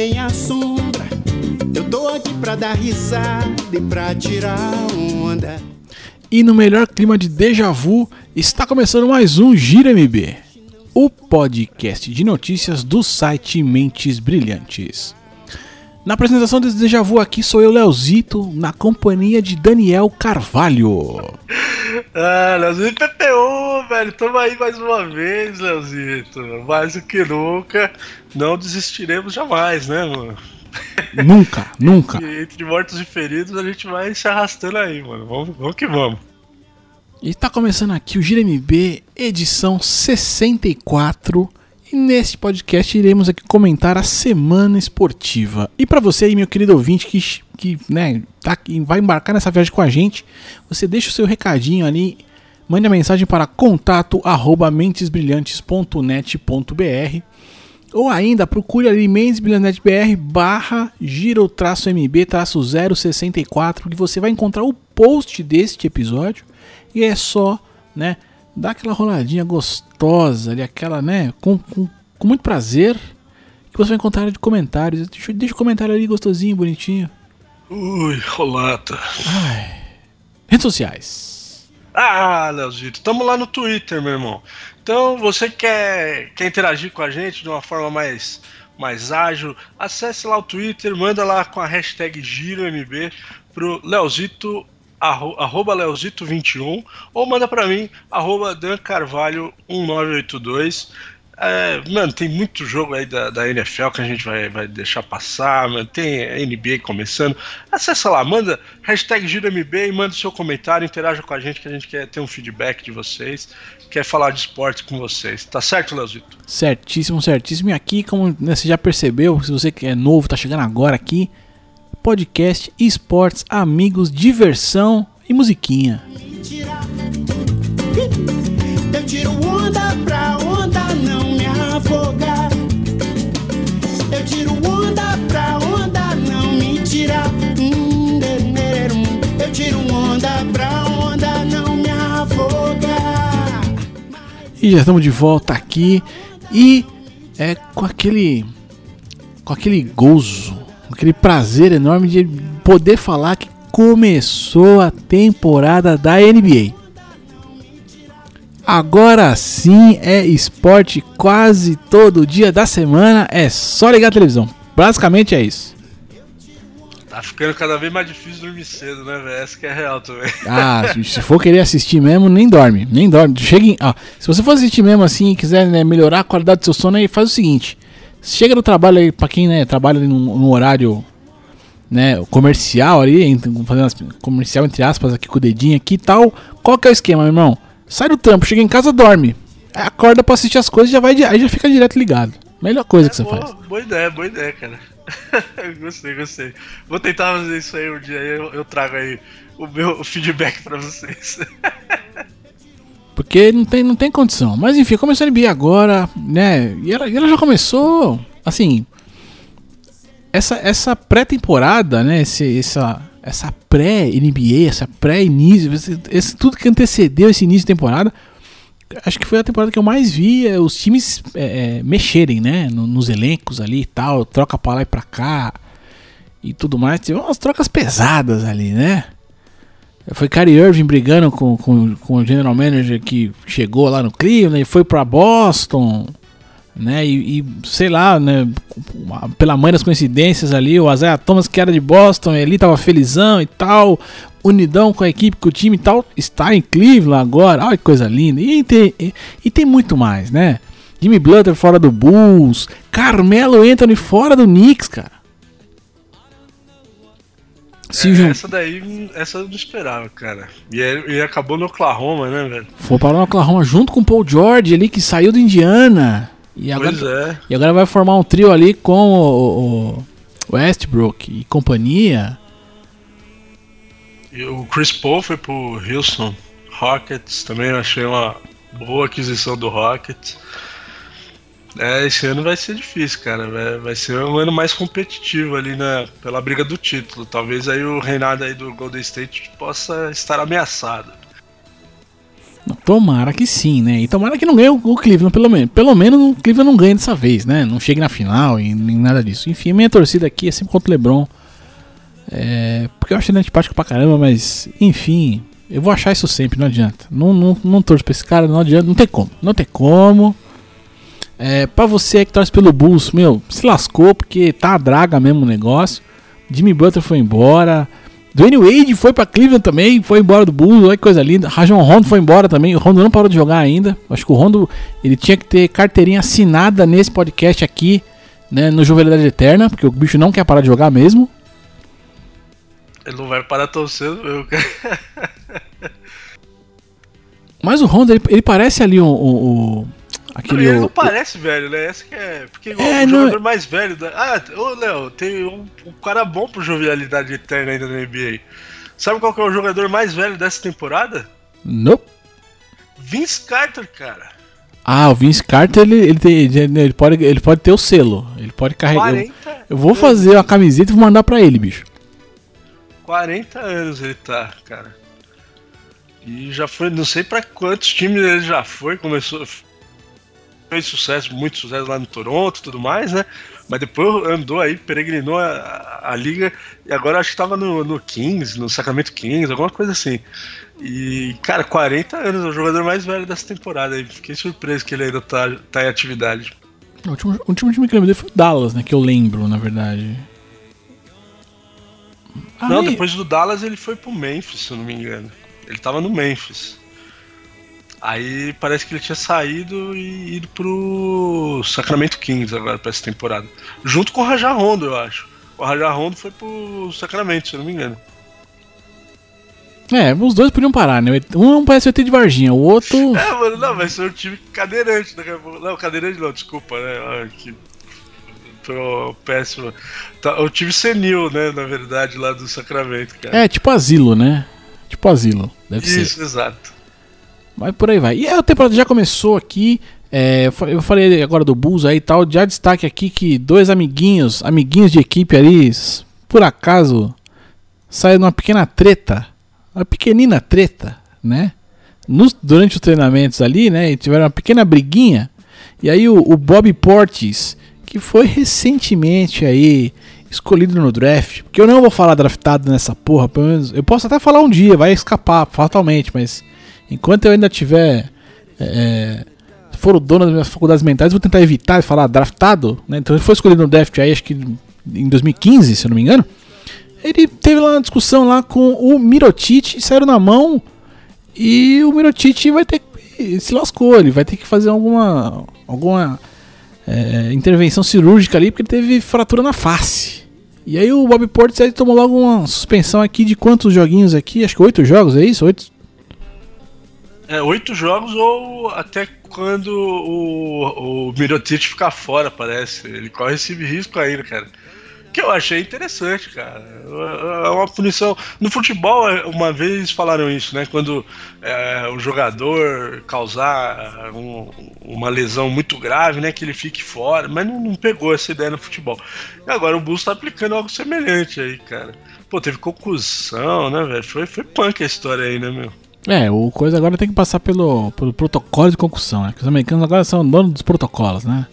nem a sombra. Eu tô aqui pra dar risada e pra tirar onda. E no melhor clima de déjà vu, está começando mais um Gira MB, o podcast de notícias do site Mentes Brilhantes. Na apresentação desse déjà vu aqui sou eu, Leozito, na companhia de Daniel Carvalho. Ah, Leozito PPO, velho. Tamo aí mais uma vez, Leozito. Mais do que nunca. Não desistiremos jamais, né, mano? Nunca, nunca. E entre mortos e feridos a gente vai se arrastando aí, mano. Vamos, vamos que vamos. E tá começando aqui o Gira MB, edição 64. E neste podcast iremos aqui comentar a semana esportiva. E para você aí, meu querido ouvinte, que, que né, tá, que vai embarcar nessa viagem com a gente, você deixa o seu recadinho ali, mande a mensagem para contato arroba mentesbrilhantes.net.br ou ainda procure ali mentesbrilhantes.br barra giro-mb 064 que você vai encontrar o post deste episódio e é só, né, dar aquela roladinha gostosa ali, aquela, né, com, com, com muito prazer, que você vai encontrar de comentários. Deixa, deixa o comentário ali gostosinho, bonitinho. Ui, rolata. Ai. Redes sociais. Ah, Leozito, tamo lá no Twitter, meu irmão. Então, você quer, quer interagir com a gente de uma forma mais, mais ágil, acesse lá o Twitter, manda lá com a hashtag GiroMB pro Leozito arroba Leozito21 ou manda para mim, arroba Dan Carvalho 1982. É, mano, tem muito jogo aí da, da NFL que a gente vai, vai deixar passar, mano. Tem NBA começando. Acessa lá, manda hashtag GiroMB e manda seu comentário, interaja com a gente que a gente quer ter um feedback de vocês, quer falar de esporte com vocês. Tá certo, Leozito? Certíssimo, certíssimo. E aqui, como né, você já percebeu, se você é novo, tá chegando agora aqui, podcast, esportes, amigos, diversão e musiquinha. Eu tiro onda pra onda não me afogar. Eu tiro onda pra onda não me tirar. Hum, denerum. Eu tiro onda pra onda não me afogar. E já estamos de volta aqui e é com aquele com aquele gozo, aquele prazer enorme de poder falar que começou a temporada da NBA. Agora sim é esporte quase todo dia da semana, é só ligar a televisão. Basicamente é isso. Tá ficando cada vez mais difícil dormir cedo, né, velho? Essa que é real também. Ah, se for querer assistir mesmo, nem dorme, nem dorme. Chega em, ó, se você for assistir mesmo assim e quiser né, melhorar a qualidade do seu sono, aí faz o seguinte: chega no trabalho aí, pra quem né, trabalha no, no horário né, comercial ali, fazendo as, comercial entre aspas aqui com o dedinho aqui e tal. Qual que é o esquema, meu irmão? Sai do trampo, chega em casa, dorme. Acorda pra assistir as coisas já vai aí já fica direto ligado. Melhor coisa que você boa, faz. Boa ideia, boa ideia, cara. gostei, gostei. Vou tentar fazer isso aí um dia, eu, eu trago aí o meu feedback pra vocês. Porque não tem, não tem condição. Mas enfim, começou a NBA agora, né? E ela, ela já começou, assim. Essa, essa pré-temporada, né? Esse, essa, essa pré-NBA, essa pré-início, esse, esse- tudo que antecedeu esse início de temporada, acho que foi a temporada que eu mais vi os times é, é, mexerem, né? no- nos elencos ali e tal, troca pra lá e pra cá e tudo mais. Teve umas trocas pesadas ali, né? Foi Kyrie Irving brigando com, com, com o general manager que chegou lá no Cleveland e foi pra Boston, né? E, e, sei lá, né? Pela mãe das coincidências ali, o Isaiah Thomas que era de Boston, ele tava felizão e tal, unidão com a equipe, com o time e tal, está em Cleveland agora, olha que coisa linda. E tem, e, e tem muito mais, né? Jimmy Butler fora do Bulls, Carmelo Anthony fora do Knicks, cara. É, essa daí, essa eu não esperava, cara. E, é- e acabou no Oklahoma, né, velho? Foi para o Oklahoma junto com o Paul George ali que saiu do Indiana. E agora, Pois é. e agora vai formar um trio ali com o, o Westbrook e companhia. E o Chris Paul foi pro Houston Rockets, também achei uma boa aquisição do Rockets. É, esse ano vai ser difícil, cara. Vai, ser um ano mais competitivo ali na, pela briga do título. Talvez aí o reinado aí do Golden State possa estar ameaçado. Tomara que sim, né? E tomara que não ganhe o Cleveland, pelo menos. Pelo menos o Cleveland não ganhe dessa vez, né? Não chegue na final e nem nada disso. Enfim, minha torcida aqui é sempre contra o LeBron. É, porque eu acho ele antipático pra caramba, mas enfim, eu vou achar isso sempre, não adianta. Não, não, não torço pra esse cara, não adianta, não tem como. Não tem como. É, pra você que torce pelo Bulls, meu, se lascou porque tá a draga mesmo o negócio. Jimmy Butler foi embora. Dwayne Wade foi pra Cleveland também, foi embora do Bulls, olha que coisa linda. Rajon Rondo foi embora também, o Rondo não parou de jogar ainda. Acho que o Rondo ele tinha que ter carteirinha assinada nesse podcast aqui, né, no Juvenilidade Eterna, porque o bicho não quer parar de jogar mesmo. Ele não vai parar tão cedo, meu. Mas o Rondo, ele, ele parece ali o, o, Aquele ele o, não parece velho, né? Essa que é. Porque É, o não- jogador mais velho da. Ah, ô Léo, tem um, um cara bom pro jovialidade eterna ainda na NBA. Sabe qual que é o jogador mais velho dessa temporada? Nope. Vince Carter, cara. Ah, o Vince Carter, ele, ele, tem, ele, ele pode, ele pode ter o selo. Ele pode carregar. Eu, 40, eu vou fazer a camiseta e vou mandar pra ele, bicho. 40 anos ele tá, cara. E já foi, não sei pra quantos times ele já foi, começou. Fez sucesso, muito sucesso lá no Toronto e tudo mais, né? Mas depois andou aí, peregrinou a, a- a liga e agora acho que tava no, no Kings, no Sacramento Kings, alguma coisa assim. E, cara, 40 anos, é o jogador mais velho dessa temporada aí. Fiquei surpreso que ele ainda tá, tá em atividade. O último, o último time que eu lembro dele foi o Dallas, né? Que eu lembro, na verdade. Não, depois do Dallas ele foi pro Memphis, se eu não me engano. Ele tava no Memphis. Aí parece que ele tinha saído e ido pro Sacramento Kings agora pra essa temporada. Junto com o Raja Rondo, eu acho. O Raja Rondo foi pro Sacramento, se eu não me engano. É, os dois podiam parar, né? Um parece o ET de Varginha, o outro. É, mano, não, vai ser um time cadeirante daqui a pouco. Não, cadeirante não, desculpa, né? Que foi o péssimo. Tá, o time senil, né, na verdade, lá do Sacramento, cara. É, tipo asilo, né? Tipo asilo, deve ser. Isso, exato. Mas por aí vai. E a temporada já começou aqui. é, eu fa- eu falei agora do Bulls aí e tal. Já destaque aqui que dois amiguinhos, amiguinhos de equipe ali, por acaso, saíram numa pequena treta. Uma pequenina treta, né? Nos- durante os treinamentos ali, né? Tiveram uma pequena briguinha. E aí o, o Bob Portis, que foi recentemente aí escolhido no draft, porque eu não vou falar draftado nessa porra, pelo menos, eu posso até falar um dia, vai escapar fatalmente, mas enquanto eu ainda tiver é, for o dono das minhas faculdades mentais, vou tentar evitar falar draftado, né? Então ele foi escolhido no draft aí, acho que em 2015, se eu não me engano. Ele teve lá uma discussão lá com o Mirotic, saíram na mão e o Mirotic vai ter que se lascou, ele vai ter que fazer alguma alguma é, intervenção cirúrgica ali porque ele teve fratura na face. E aí o Bob Portis aí tomou logo uma suspensão aqui de quantos joguinhos aqui? Acho que oito jogos, é isso? Oito? É, oito jogos ou até quando o, o Mirotic ficar fora, parece. Ele corre esse risco ainda, cara. Que eu achei interessante, cara. É uma punição. No futebol, é, uma vez falaram isso, né? Quando é, o jogador causar um- uma lesão muito grave, né? Que ele fique fora. Mas não, não pegou essa ideia no futebol. E agora o Bulls tá aplicando algo semelhante aí, cara. Pô, teve concussão, né, velho? Foi, foi punk a história aí, né, meu? É, o coisa agora tem que passar pelo, pelo protocolo de concussão, né? Os americanos agora são donos dos protocolos, né?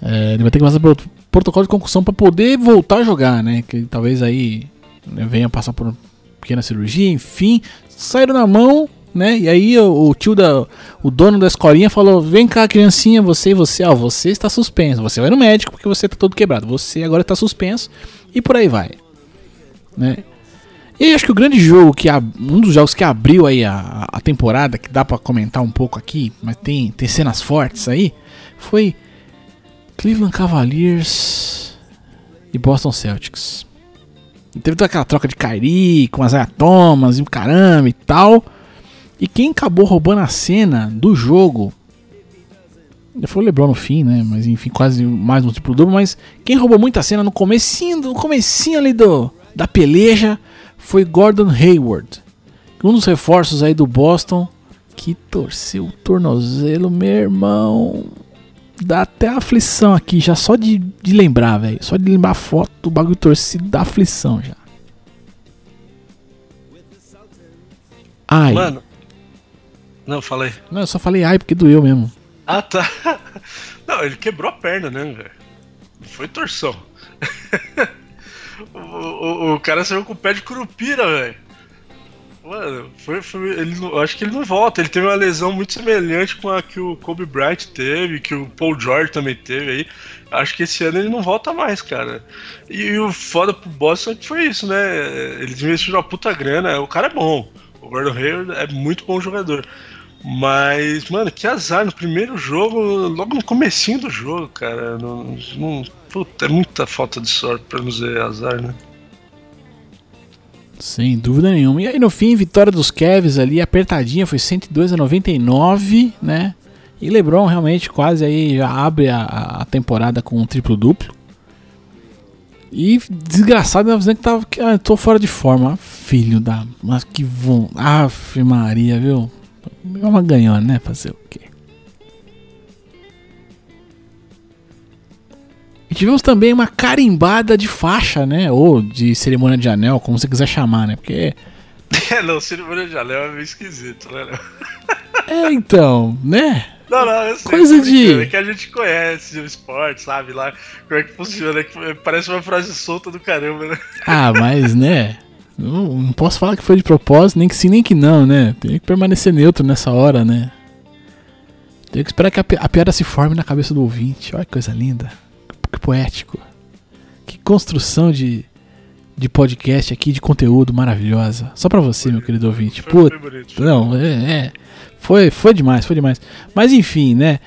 É, ele vai ter que passar pelo protocolo de concussão para poder voltar a jogar, né? Que talvez aí né, venha passar por uma pequena cirurgia, enfim. Saíram na mão, né? E aí o, o tio da. O dono da escolinha falou: Vem cá, criancinha, você e você, ó, você está suspenso. Você vai no médico porque você tá todo quebrado. Você agora está suspenso e por aí vai. Né? E acho que o grande jogo que um dos jogos que abriu aí a, a temporada, que dá pra comentar um pouco aqui, mas tem, tem cenas fortes aí, foi Cleveland Cavaliers e Boston Celtics. E teve toda aquela troca de Kyrie com Isaiah Thomas e o caramba e tal. E quem acabou roubando a cena do jogo foi o LeBron no fim, né? Mas enfim, quase mais um triplo duplo. Mas quem roubou muita cena no comecinho, no comecinho ali do, da peleja foi Gordon Hayward. Um dos reforços aí do Boston que torceu o tornozelo, meu irmão. Dá até aflição aqui, já só de, de lembrar, velho. Só de lembrar a foto do bagulho torcido dá aflição já. Ai, Mano, Não, falei. Não, eu só falei ai porque doeu mesmo. Ah, tá. Não, ele quebrou a perna, né, velho? Foi torção. o, o, o, cara saiu com o pé de curupira, velho. Mano, foi, foi, ele acho que ele não volta. Ele teve uma lesão muito semelhante com a que o Kobe Bryant teve, que o Paul George também teve aí. Acho que esse ano ele não volta mais, cara. E, e o foda pro Boston foi isso, né? Eles investiram uma puta grana. O cara é bom. O Gordon Hayward é muito bom jogador. Mas, mano, que azar no primeiro jogo, logo no comecinho do jogo, cara. Não, não, puta, é muita falta de sorte pra não dizer azar, né? Sem dúvida nenhuma. E aí no fim, vitória dos Cavs ali, apertadinha, foi 102 a 99, né? E LeBron realmente quase aí já abre a, a temporada com um triplo duplo. E desgraçado, né, dizendo que tava que, ah, tô fora de forma, filho da, mas que bom. Ave Maria, viu? É uma ganhou, né? Fazer o quê? E tivemos também uma carimbada de faixa, né? Ou de cerimônia de anel, como você quiser chamar, né? Porque. É, não, cerimônia de anel é meio esquisito, né? É, então, né? Não, não, eu sei, Coisa de. É que a gente conhece o esporte, sabe? Lá como é que funciona. É parece uma frase solta do caramba, né? Ah, mas, né? Não, não posso falar que foi de propósito, nem que sim, nem que não, né? Tem que permanecer neutro nessa hora, né? Tem que esperar que a, pi a piada se forme na cabeça do ouvinte. Olha que coisa linda. Que poético. Que construção de, de podcast aqui, de conteúdo maravilhosa. Só pra você, meu querido ouvinte. Puta. Não, é, é. Foi, foi demais, foi demais. Mas enfim, né?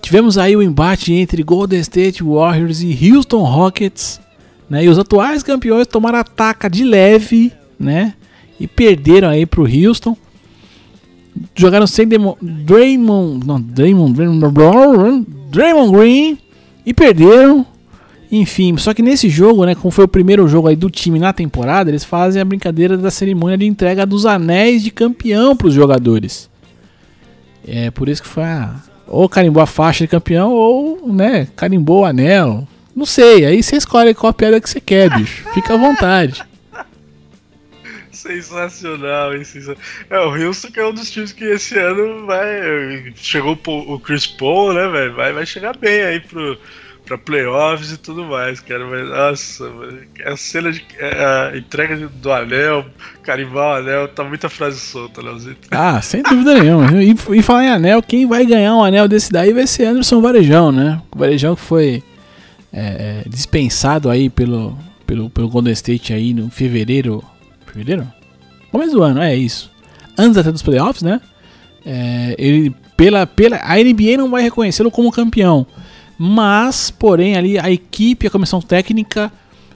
Tivemos aí o embate entre Golden State Warriors e Houston Rockets. Né? E os atuais campeões tomaram ataca de leve, né? E perderam aí pro Houston. Jogaram sem Draymond, não, Draymond, Draymond, Draymond Green e perderam. Enfim, só que nesse jogo, né, como foi o primeiro jogo aí do time na temporada, eles fazem a brincadeira da cerimônia de entrega dos anéis de campeão para os jogadores. É por isso que foi a, ou carimbou a faixa de campeão ou, né, carimbou o anel. Não sei, aí você escolhe qual piada que você quer, bicho. Fica à vontade. Sensacional, hein? É, o Houston que é um dos times que esse ano vai. Chegou o Chris Paul, né, velho? Vai, vai chegar bem aí pro, pra playoffs e tudo mais, cara. Mas, nossa, a cena de. A entrega do anel, carimbar o anel, tá muita frase solta, Leozito. Ah, sem dúvida nenhuma. E, e falar em anel, quem vai ganhar um anel desse daí vai ser Anderson Varejão, né? O Varejão que foi é, dispensado aí pelo, pelo, pelo Golden State aí no fevereiro. Fevereiro? Começo do ano, é isso. Antes até dos playoffs, né? É, ele, pela, pela, a NBA não vai reconhecê-lo como campeão. Mas, porém, ali a equipe, a comissão técnica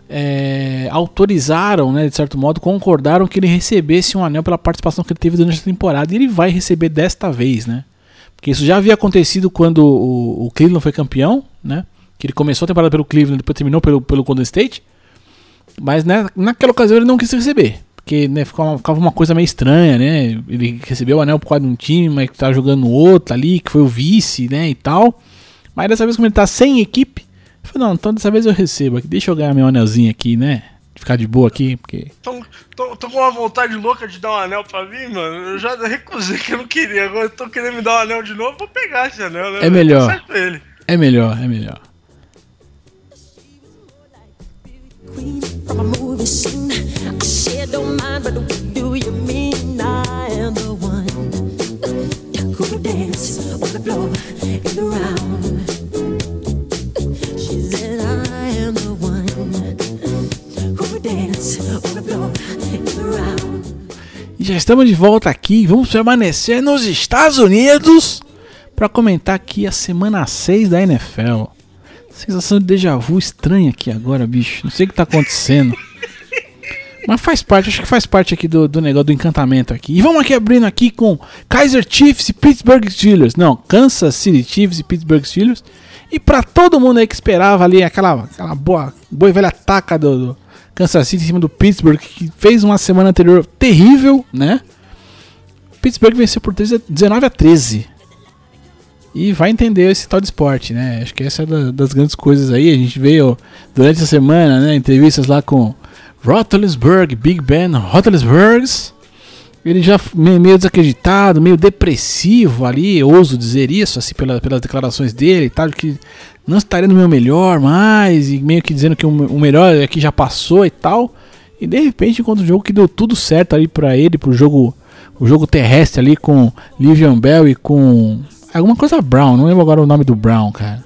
é, autorizaram, né, de certo modo, concordaram que ele recebesse um anel pela participação que ele teve durante a temporada. E ele vai receber desta vez, né? Porque isso já havia acontecido quando o, o Cleveland foi campeão, né? Que ele começou a temporada pelo Cleveland, depois terminou pelo, pelo Golden State. Mas né, naquela ocasião ele não quis receber. Porque né, ficava, ficava uma coisa meio estranha, né? Ele recebeu o anel por causa de um time, mas que tá jogando no outro ali, que foi o vice, né? E tal. Mas dessa vez, como ele tá sem equipe, eu falei, não, então dessa vez eu recebo aqui. Deixa eu ganhar meu anelzinho aqui, né? Ficar de boa aqui, porque. Tô, tô, tô, com uma vontade louca de dar um anel pra mim, mano. Eu já recusei que eu não queria. Agora eu tô querendo me dar um anel de novo, vou pegar esse anel, né? É melhor. É melhor, é melhor. Don't mind, but do you mean I am the one who could dance on the floor in the round? She said, I am the one who could dance on the floor in the round. E já estamos de volta aqui. Vamos permanecer nos Estados Unidos para comentar aqui a semana 6 da NFL. Sensação de déjà vu estranha aqui agora, bicho. Não sei o que tá acontecendo. Mas faz parte, acho que faz parte aqui do, do negócio do encantamento aqui. E vamos aqui abrindo aqui com Kaiser Chiefs e Pittsburgh Steelers. Não, Kansas City Chiefs e Pittsburgh Steelers. E para todo mundo aí que esperava ali aquela, aquela boa, boa e velha taca do, do Kansas City em cima do Pittsburgh, que fez uma semana anterior terrível, né? Pittsburgh venceu por 19 a 13 e vai entender esse tal de esporte, né? Acho que essa é da, das grandes coisas aí. A gente veio durante a semana, né? Entrevistas lá com Roethlisberger, Big Ben Roethlisberger ele já meio desacreditado, meio depressivo ali, ouso dizer isso, assim, pela, pelas declarações dele e tal, que não estaria no meu melhor mais, e meio que dizendo que o, o melhor aqui já passou e tal. E de repente, enquanto o jogo que deu tudo certo ali para ele, pro jogo, o jogo terrestre ali com Livian Bell e com alguma coisa Brown, não lembro agora o nome do Brown, cara.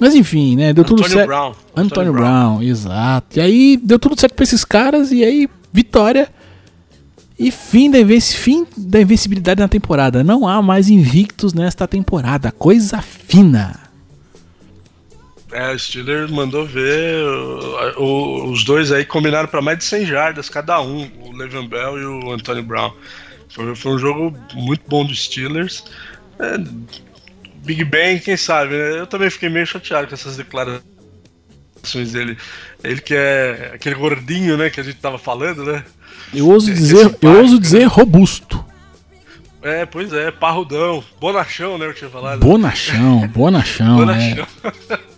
Mas enfim, né, deu Antônio tudo certo. Brown. Antônio Brown, exato. E aí deu tudo certo pra esses caras e aí vitória e fim da, invenci fim da invencibilidade na temporada. Não há mais invictos nesta temporada. Coisa fina. É, o Steelers mandou ver. o- o- os dois aí combinaram para mais de 100 jardas cada um, o Le'Veon Bell e o Antonio Brown. Foi, foi um jogo muito bom dos Steelers. É, Big Ben, quem sabe, né? Eu também fiquei meio chateado com essas declarações dele. Ele que é aquele gordinho, né, que a gente tava falando, né? Eu ouso É, dizer, eu ouso dizer robusto. É, pois é, parrudão, bonachão, né, eu tinha falado. Bonachão, bonachão, é.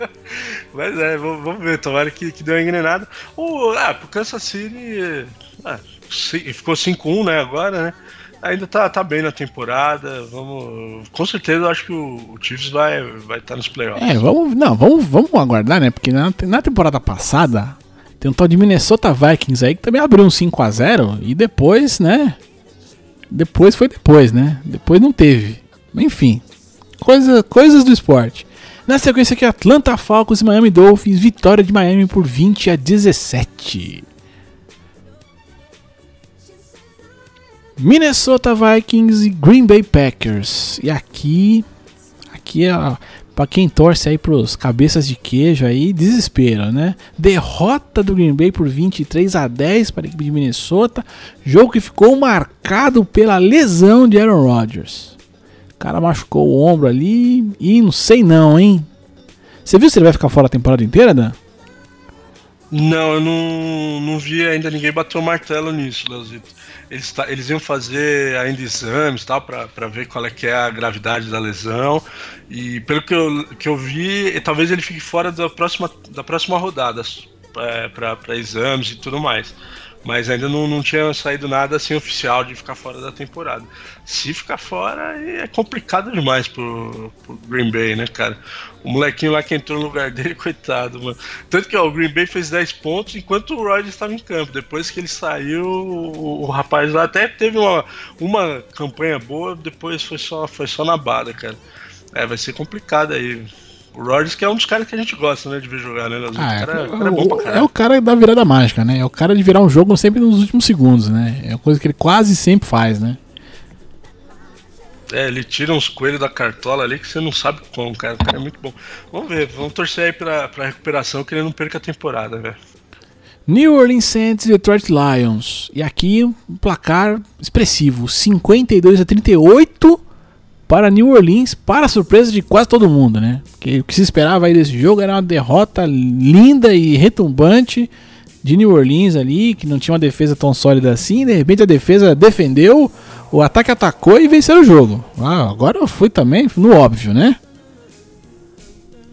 Mas é, vamos, ver, tomara que, que deu uma engrenada. O, ah, pro Kansas City ah, ficou 5-1, né, agora, né? Ainda tá, tá bem na temporada, vamos... Com certeza eu acho que o, o Chiefs vai estar vai tá nos playoffs. É, vamos, não, vamos, vamos aguardar, né? Porque na, na temporada passada tem um tal de Minnesota Vikings aí que também abriu um 5 a 0 e depois, né? Depois foi depois, né? Depois não teve. Enfim, coisa, coisas do esporte. Na sequência aqui, Atlanta Falcons e Miami Dolphins, vitória de Miami por 20 a 17. Minnesota Vikings e Green Bay Packers. E aqui, aqui é para quem torce aí pros cabeças de queijo aí, desespero, né? Derrota do Green Bay por 23 a 10 para a equipe de Minnesota, jogo que ficou marcado pela lesão de Aaron Rodgers. O cara machucou o ombro ali e não sei não, hein? Você viu se ele vai ficar fora a temporada inteira, Dan? Não, eu não, não vi ainda ninguém bater o martelo nisso, Leozito. Eles, tá- eles iam fazer ainda exames tal para ver qual é que é a gravidade da lesão. E pelo que eu, que eu vi, talvez ele fique fora da próxima, da próxima rodada para exames e tudo mais. Mas ainda não, não tinha saído nada assim oficial de ficar fora da temporada. Se ficar fora, é complicado demais pro, pro Green Bay, né, cara? O molequinho lá que entrou no lugar dele, coitado, mano. Tanto que ó, o Green Bay fez 10 pontos enquanto o Rodgers estava em campo. Depois que ele saiu, o, o rapaz lá até teve uma, uma campanha boa, depois foi só, foi só na bala, cara. É, vai ser complicado aí. O Rodgers que é um dos caras que a gente gosta, né, de ver jogar, né? Ah, o cara, é, o cara é bom pra o- é caralho. o cara da virada mágica, né? É o cara de virar um jogo sempre nos últimos segundos, né? É uma coisa que ele quase sempre faz, né? É, ele tira uns coelhos da cartola ali que você não sabe como, cara. O cara é muito bom. Vamos ver, vamos torcer aí pra, pra recuperação que ele não perca a temporada, velho. New Orleans Saints e Detroit Lions. E aqui um placar expressivo, 52 a 38 para New Orleans, para surpresa de quase todo mundo, né? Porque o que se esperava aí desse jogo era uma derrota linda e retumbante de New Orleans ali, que não tinha uma defesa tão sólida assim, de repente a defesa defendeu, o ataque atacou e venceu o jogo. Ah, agora eu fui também no óbvio, né?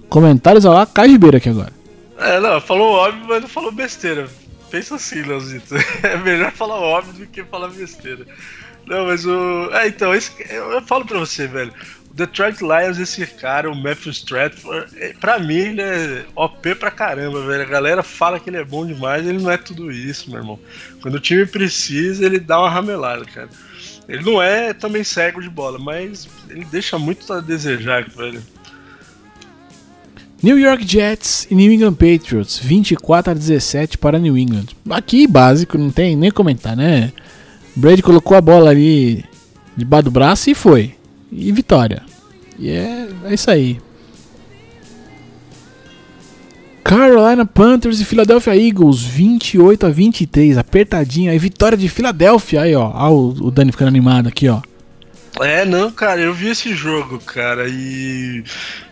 Comentários lá, Caio Ribeiro aqui agora. É, não, falou óbvio, mas não falou besteira. Pensa assim, Leozito. É melhor falar óbvio do que falar besteira. Não, mas o. É, então, esse... eu, falo pra você, velho. O Detroit Lions, esse cara, o Matthew Stratford, é, pra mim ele é OP pra caramba, velho. A galera fala que ele é bom demais, ele não é tudo isso, meu irmão. Quando o time precisa, ele dá uma ramelada, cara. Ele não é também cego de bola, mas ele deixa muito a desejar, velho. New York Jets e New England Patriots, 24 a 17 para New England. Aqui básico, não tem nem comentar, né? Brady colocou a bola ali debaixo do braço e foi. E vitória. E é, é isso aí. Carolina Panthers e Philadelphia Eagles, 28 a 23, apertadinho aí, vitória de Filadélfia aí, ó. Ó, o o Dani ficando animado aqui, ó. É, não, cara, eu vi esse jogo, cara, e.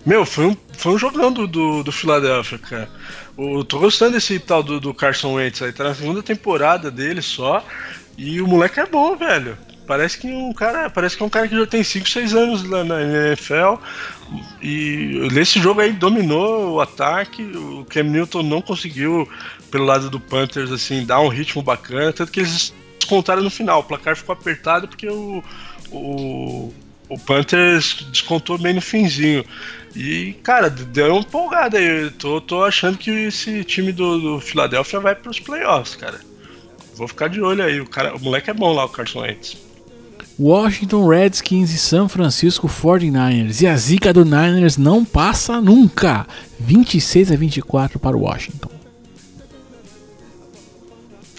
Meu, foi um, foi um jogão do, do, do Philadelphia, cara. Eu tô gostando desse tal do, do Carson Wentz aí, tá na segunda temporada dele só. E o moleque é bom, velho. Parece que um cara. Parece que é um cara que já tem 5, 6 anos lá na NFL. E nesse jogo aí dominou o ataque. O Cam Newton não conseguiu, pelo lado do Panthers, assim, dar um ritmo bacana. Tanto que eles descontaram no final. O placar ficou apertado porque o, o, o Panthers descontou bem no finzinho. E, cara, deu uma empolgada aí. Tô, tô achando que esse time do, do Philadelphia vai pros playoffs, cara. Vou ficar de olho aí. O, cara, o moleque é bom lá, o Carson Wentz. Washington Redskins e San Francisco 49ers. E a zica do Niners não passa nunca. 26 a 24 para o Washington.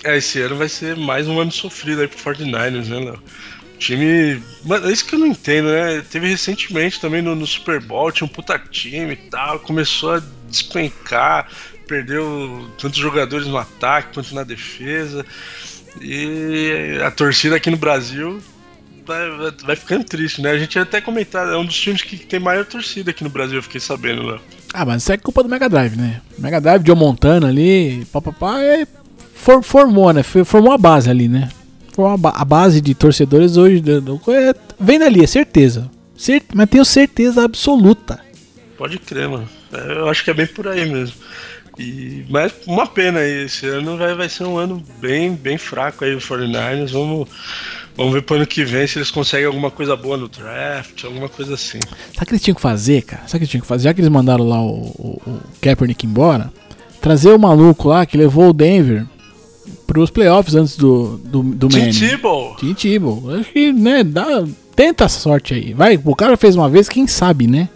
É, esse ano vai ser mais um ano sofrido aí pro 49ers, né, Léo? Time. Mano, é isso que eu não entendo, né? Teve recentemente também no, no, Super Bowl, tinha um puta time e tal, começou a despencar, perdeu tantos jogadores no ataque quanto na defesa. E a torcida aqui no Brasil vai, vai, vai ficando triste, né? A gente até comentar, é um dos times que tem maior torcida aqui no Brasil, eu fiquei sabendo, Léo. Ah, mas isso é culpa do Mega Drive, né? Mega Drive, John Montana ali, papapá, é, for, formou, né? Formou a base ali, né? Formou a, base de torcedores hoje é, vem dali, é certeza. Cert, mas tenho certeza absoluta. Pode crer, mano. É, eu acho que é bem por aí mesmo. E, mas uma pena aí, esse ano vai, vai ser um ano bem, bem fraco aí o 49ers. Vamos, vamos ver pro ano que vem se eles conseguem alguma coisa boa no draft, alguma coisa assim. Sabe o que eles tinham que fazer, cara? Sabe o que eles tinham que fazer? Já que eles mandaram lá o, o, o Kaepernick embora, trazer o maluco lá que levou o Denver pros playoffs antes do, do, do Tim Tebow. Tim Tebow. Acho que, né, dá, tenta essa sorte aí. Vai, o cara fez uma vez, quem sabe, né?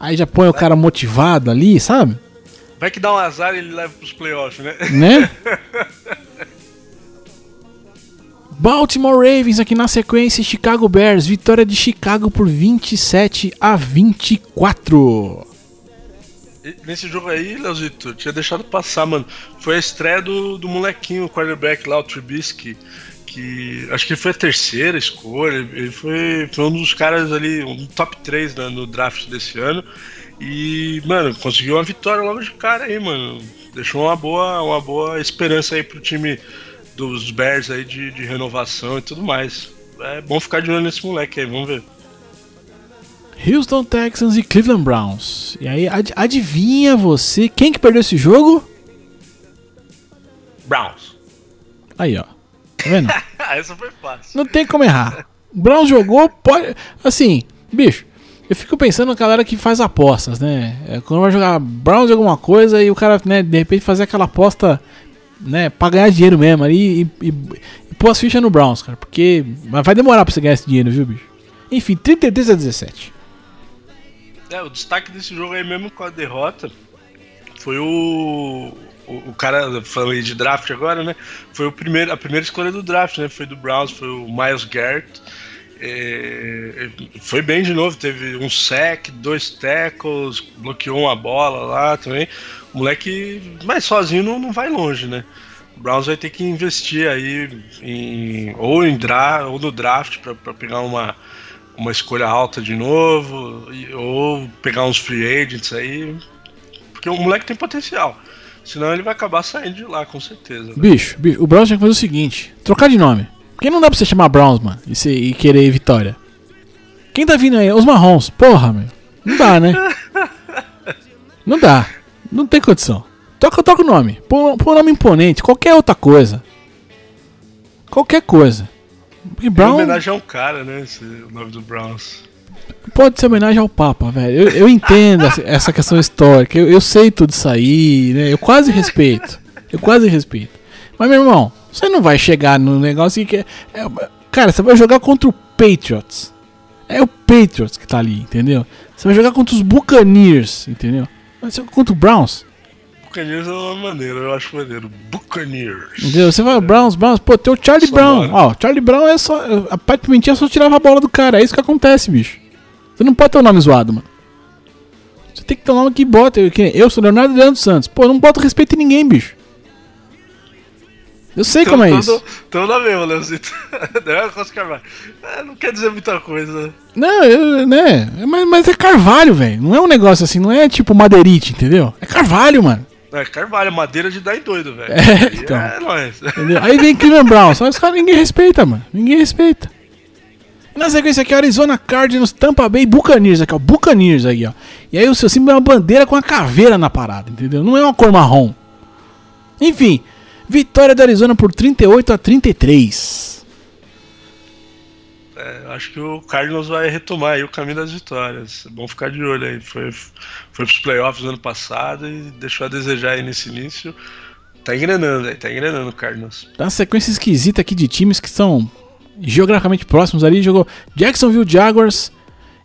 Aí já põe o cara motivado ali, sabe? Vai que dá um azar e ele leva pros playoffs, né? Né? Baltimore Ravens aqui na sequência, Chicago Bears, vitória de Chicago por 27 a 24. Nesse jogo aí, Leozito, tinha deixado passar, mano. Foi a estreia do, do molequinho, o quarterback lá, o Trubisky, que acho que foi a terceira escolha. Ele foi, foi um dos caras ali, um top 3 né, no draft desse ano. E, mano, conseguiu uma vitória logo de cara aí, mano. Deixou uma boa, uma boa esperança aí pro time dos Bears aí de, de renovação e tudo mais. É bom ficar de olho nesse moleque aí, vamos ver. Houston Texans e Cleveland Browns. E aí, ad adivinha você quem que perdeu esse jogo? Browns. Aí, ó. Tá vendo? Essa foi fácil. Não tem como errar. Browns jogou, pode. Assim, bicho, eu fico pensando na galera que faz apostas, né? É, quando vai jogar Browns alguma coisa e o cara, né, de repente fazer aquela aposta, né, pra ganhar dinheiro mesmo ali e, e, e pôr as fichas no Browns, cara. Porque vai demorar pra você ganhar esse dinheiro, viu, bicho? Enfim, 33 a 17. É, o destaque desse jogo aí mesmo com a derrota foi o. O, o cara, falei de draft agora, né? Foi o primeiro, a primeira escolha do draft, né? Foi do Browns, foi o Miles Garrett. É, foi bem de novo, teve um sec, dois tackles, bloqueou uma bola lá também. O moleque, mas sozinho não, não vai longe, né? O Browns vai ter que investir aí em, ou em draft, ou no draft para pegar uma, uma escolha alta de novo, ou pegar uns free agents aí, porque o moleque tem potencial. Senão ele vai acabar saindo de lá, com certeza. Né? Bicho, bicho, o Browns tinha que fazer o seguinte: trocar de nome. Porque não dá pra você chamar Browns, mano, e, se, e querer vitória. Quem tá vindo aí? Os Marrons. Porra, meu. Não dá, né? não dá. Não tem condição. Troca, troca o nome. Põe um nome imponente. Qualquer outra coisa. Qualquer coisa. Porque Brown... É homenagem a um cara, né? Esse, o nome do Browns. Pode ser homenagem ao Papa, velho. Eu, eu entendo essa questão histórica. Eu, eu, sei tudo isso aí, né? Eu quase respeito. Eu quase respeito. Mas, meu irmão, você não vai chegar no negócio que. É, é, cara, você vai jogar contra o Patriots. É o Patriots que tá ali, entendeu? Você vai jogar contra os Buccaneers, entendeu? Vai ser contra o Browns. Buccaneers é uma maneira, eu acho maneiro. Buccaneers. Entendeu? Você vai, Browns, Browns, pô, tem o Charlie só Brown. Ó, Charlie Brown é só. A parte pimentinha só tirava a bola do cara. É isso que acontece, bicho. Você não pode ter o um nome zoado, mano. Você tem que ter um nome que bota. Eu, eu sou Leonardo Leandro Santos. Pô, não bota respeito em ninguém, bicho. Eu sei então, como é isso. Então na mesma, Leozito. É, não quer dizer muita coisa. Não, eu, né? Mas, mas é carvalho, velho. Não é um negócio assim, não é tipo madeirite, entendeu? É carvalho, mano. É, carvalho, madeira de dar em doido, velho. É, então. É nóis. Entendeu? Aí vem Cleveland Brown, só os caras ninguém respeita, mano. Ninguém respeita. E na sequência aqui, Arizona Cardinals, Tampa Bay Buccaneers, aqui, ó. Buccaneers aí, ó. E aí o seu símbolo é uma bandeira com uma caveira na parada, entendeu? Não é uma cor marrom. Enfim, Vitória do Arizona por 38 a 33. É, acho que o Cardinals vai retomar aí o caminho das vitórias. É bom ficar de olho aí. Foi, foi pros playoffs ano passado e deixou a desejar aí nesse início. Tá engrenando aí, tá engrenando o Cardinals. Tá uma sequência esquisita aqui de times que são geograficamente próximos ali. Jogou Jacksonville Jaguars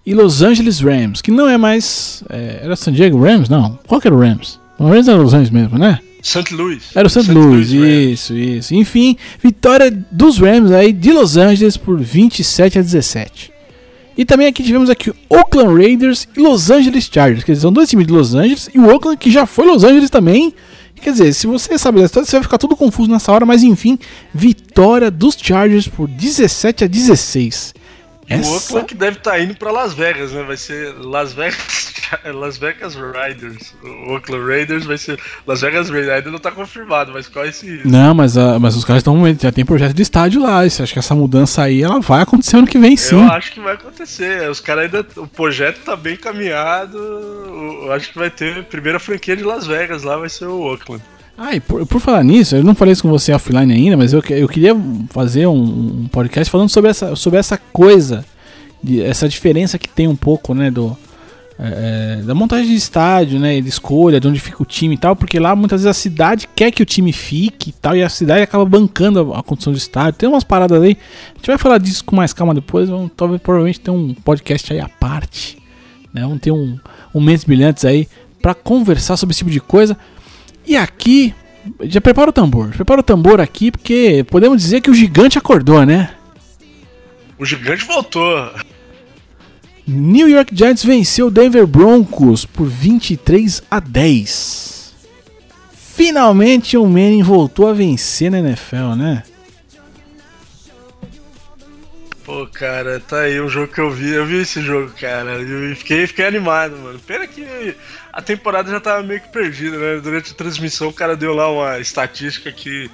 e Los Angeles Rams, que não é mais. É, era San Diego Rams? Não. Qual que era o Rams? O Rams era Los Angeles mesmo, né? St. Louis. Era o St. Louis, isso, isso. Enfim, vitória dos Rams aí de Los Angeles por 27 a 17. E também aqui tivemos aqui Oakland Raiders e Los Angeles Chargers, quer dizer, são dois times de Los Angeles e o Oakland que já foi Los Angeles também. Quer dizer, se você sabe da história, você vai ficar tudo confuso nessa hora, mas enfim, vitória dos Chargers por 17 a 16. Essa... O Oakland que deve estar tá indo para Las Vegas, né? Vai ser Las Vegas, Las Vegas Riders. O Oakland Raiders vai ser Las Vegas Raiders. Ainda não está confirmado, mas qual é esse? Não, mas, uh, mas os caras estão já tem projeto de estádio lá. Acho que essa mudança aí ela vai acontecer ano que vem, sim. Eu acho que vai acontecer. Os caras ainda o projeto está bem caminhado. Eu acho que vai ter a primeira franquia de Las Vegas lá vai ser o Oakland. Ah, e por, por, falar nisso, eu não falei isso com você offline ainda, mas eu, eu queria fazer um, um podcast falando sobre essa, sobre essa coisa, de, essa diferença que tem um pouco, né, do, é, é, da montagem de estádio, né, de escolha, de onde fica o time e tal, porque lá muitas vezes a cidade quer que o time fique e tal, e a cidade acaba bancando a, a condição do estádio. Tem umas paradas aí, a gente vai falar disso com mais calma depois, vamos, talvez provavelmente ter um podcast aí à parte, né, vamos ter um, um Mentes Brilhantes aí para conversar sobre esse tipo de coisa. E aqui, já prepara o tambor. Prepara o tambor aqui, porque podemos dizer que o gigante acordou, né? O gigante voltou. New York Giants venceu o Denver Broncos por 23 a 10. Finalmente o Manning voltou a vencer na NFL, né? Pô, cara, tá aí um jogo que eu vi. Eu vi esse jogo, cara. E fiquei, fiquei animado, mano. Pena que a temporada já tava meio que perdida, né? Durante a transmissão o cara deu lá uma estatística que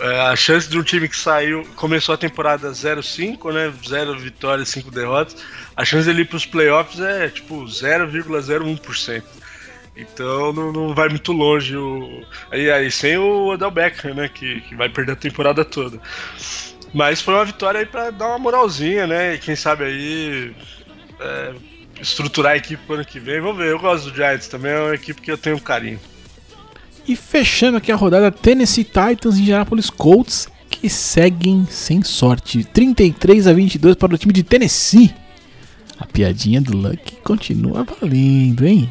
é, a chance de um time que saiu, começou a temporada 0-5, né? 0 vitórias, 5 derrotas. A chance dele ir pros playoffs é tipo 0,01%. Então não, não vai muito longe o. Aí, aí sem o Odell Beckham, né? Que, que vai perder a temporada toda. Mas foi uma vitória aí pra dar uma moralzinha, né? E quem sabe aí. É, estruturar a equipe pro ano que vem. Vamos ver, eu gosto do Giants também, é uma equipe que eu tenho um carinho. E fechando aqui a rodada, Tennessee Titans e Indianapolis Colts, que seguem sem sorte. 33 a 22 para o time de Tennessee. A piadinha do Luck continua valendo, hein?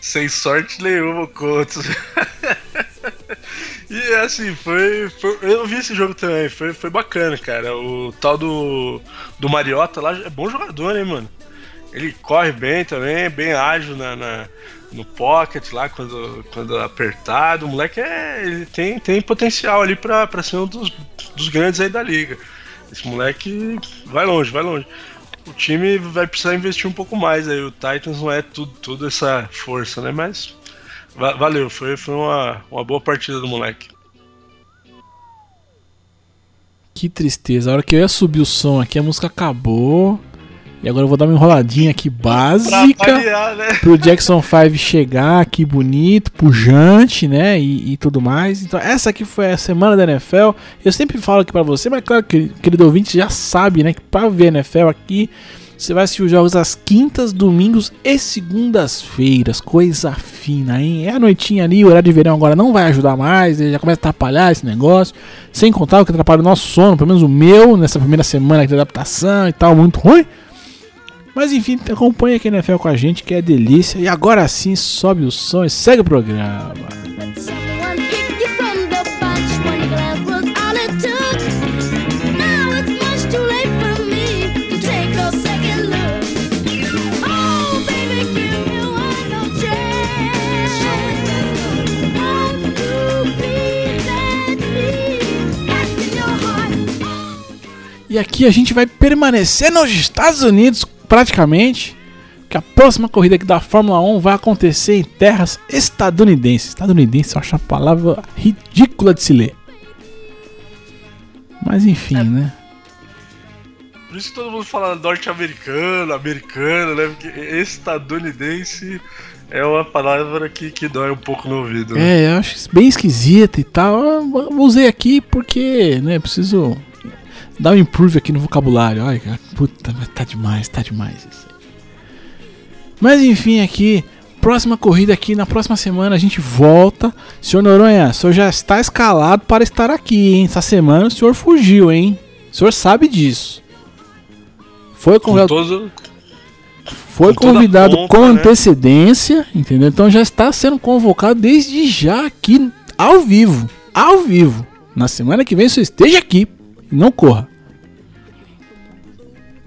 Sem sorte nenhuma, Colts. e assim, foi, foi, Eu vi esse jogo também, foi, foi bacana, cara. O tal do, do Mariota lá é bom jogador, né, mano? Ele corre bem também, bem ágil na, na, no pocket lá, quando, quando apertado. O moleque é, ele tem, tem potencial ali pra ser um dos, dos grandes aí da liga. Esse moleque vai longe, vai longe. O time vai precisar investir um pouco mais aí. O Titans não é tudo, tudo essa força, né? Mas valeu, foi, foi uma, uma boa partida do moleque. Que tristeza. A hora que eu ia subir o som aqui, a música acabou. E agora eu vou dar uma enroladinha aqui básica variar, né? pro Jackson 5 chegar aqui bonito, pujante, né? E, e, tudo mais. Então, essa aqui foi a semana da NFL. Eu sempre falo aqui para você, mas claro que querido ouvinte já sabe, né? Que pra ver NFL aqui, você vai assistir os jogos às quintas, domingos e segundas-feiras. Coisa fina, hein? É a noitinha ali, o horário de verão agora não vai ajudar mais, já começa a atrapalhar esse negócio. Sem contar o que atrapalha o nosso sono, pelo menos o meu, nessa primeira semana de adaptação e tal, muito ruim. Mas enfim, acompanha aqui na NFL com a gente, que é delícia. E agora sim, sobe o som e segue o programa. E aqui a gente vai permanecer nos Estados Unidos praticamente que a próxima corrida aqui da Fórmula 1 vai acontecer em terras estadunidenses. Estadunidense, eu acho a palavra ridícula de se ler. Mas enfim, é. né? Por isso que todo mundo fala norte-americano, americano, né? Porque estadunidense é uma palavra que, que dói um pouco no ouvido. Né? É, eu acho bem esquisita e tal. Eu usei aqui porque, né, preciso dar um improve aqui no vocabulário. Olha, puta, mas tá demais, tá demais isso. Mas enfim, aqui, próxima corrida aqui, na próxima semana a gente volta. Senhor Noronha, o senhor já está escalado para estar aqui, hein? Essa semana o senhor fugiu, hein? O senhor sabe disso. Foi convidado. Com todo, foi com convidado pompa, com né? antecedência, entendeu? Então já está sendo convocado desde já aqui ao vivo, ao vivo. Na semana que vem você esteja aqui não corra.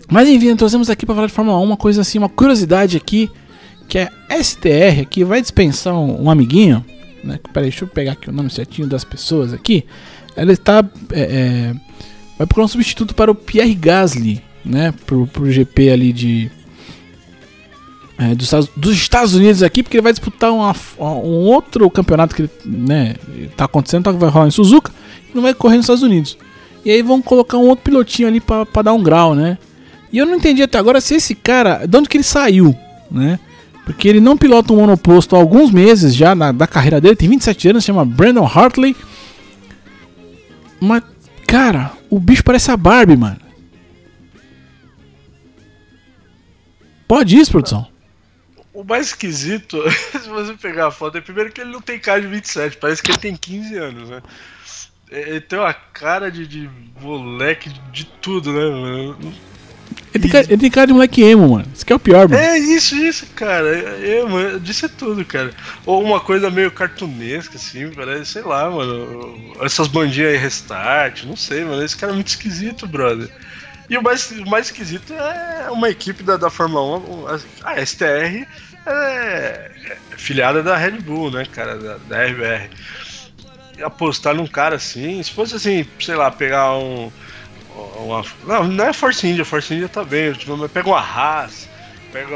Mas enfim, trouxemos aqui para falar de Fórmula 1 uma coisa assim, uma curiosidade aqui, que é STR aqui vai dispensar um, um amiguinho, né? Peraí, deixa eu pegar aqui o nome certinho das pessoas aqui. Ela está é, é, vai procurar um substituto para o Pierre Gasly, né? Pro, pro GP ali de é, dos, dos, Estados, Unidos aqui, porque ele vai disputar uma, um outro campeonato que né, tá acontecendo, tá, vai rolar em Suzuka, e não vai correr nos Estados Unidos. E aí vão colocar um outro pilotinho ali para dar um grau, né? E eu não entendi até agora se esse cara, de onde que ele saiu, né? Porque ele não pilota um monoposto há alguns meses já na, da carreira dele, tem 27 anos, se chama Brandon Hartley. Mas, cara, o bicho parece a Barbie, mano. Pode isso, produção? O mais esquisito, se você pegar a foto, é primeiro que ele não tem cara de 27, parece que ele tem 15 anos, né? Ele tem uma cara de, de moleque de tudo, né, mano? Ele tem, cara, ele tem cara de moleque emo, mano. Isso que é o pior, mano. É isso, isso, cara. Emo, disse é tudo, cara. Ou uma coisa meio cartunesca, assim, parece, sei lá, mano. Essas bandinhas aí, restart, não sei, mano. Esse cara é muito esquisito, brother. E o mais, o mais esquisito é uma equipe da, da Fórmula 1, a STR, é, é filiada da Red Bull, né, cara, da, da RBR. Apostar num cara assim, se fosse assim, sei lá, pegar um uma, não, não é Force India, Force India tá bem. Tipo, pega uma Haas, pega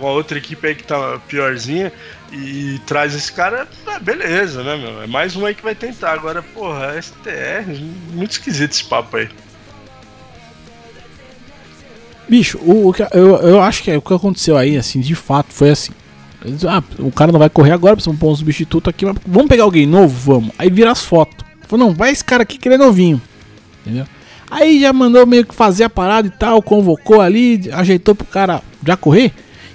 uma outra equipe aí que tá piorzinha e traz esse cara, é, beleza, né, meu? É mais um aí que vai tentar. Agora, porra, STR, muito esquisito esse papo aí. Bicho, o, o eu, eu acho que é, o que aconteceu aí, assim, de fato, foi assim. Ah, o cara não vai correr agora, precisamos pôr um substituto aqui, vamos pegar alguém novo? Vamos. Aí vira as fotos. Falou, não, vai esse cara aqui que ele é novinho. Entendeu? Aí já mandou meio que fazer a parada e tal, convocou ali, ajeitou pro cara já correr.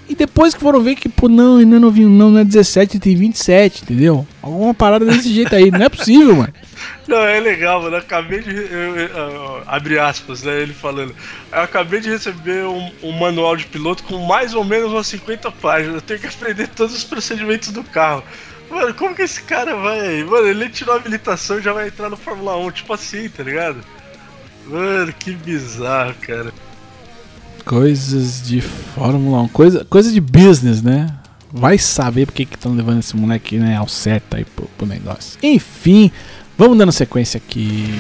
E depois que foram ver que, pô, não, ainda não vi, não, não é 17, tem 27, entendeu? Alguma parada desse jeito aí, não é possível, mano. Não, é legal, mano. Eu acabei de. Eu, eu, abre aspas, né? Ele falando. Eu acabei de receber um, um, manual de piloto com mais ou menos umas 50 páginas. Eu tenho que aprender todos os procedimentos do carro. Mano, como que esse cara vai. Mano, ele tirou a habilitação e já vai entrar no Fórmula 1, tipo assim, tá ligado? Mano, que bizarro, cara. Coisas de Fórmula 1, coisa, coisa de business, né? Vai saber porque que estão levando esse moleque né, ao certo aí pro, pro negócio. Enfim, vamos dando sequência aqui.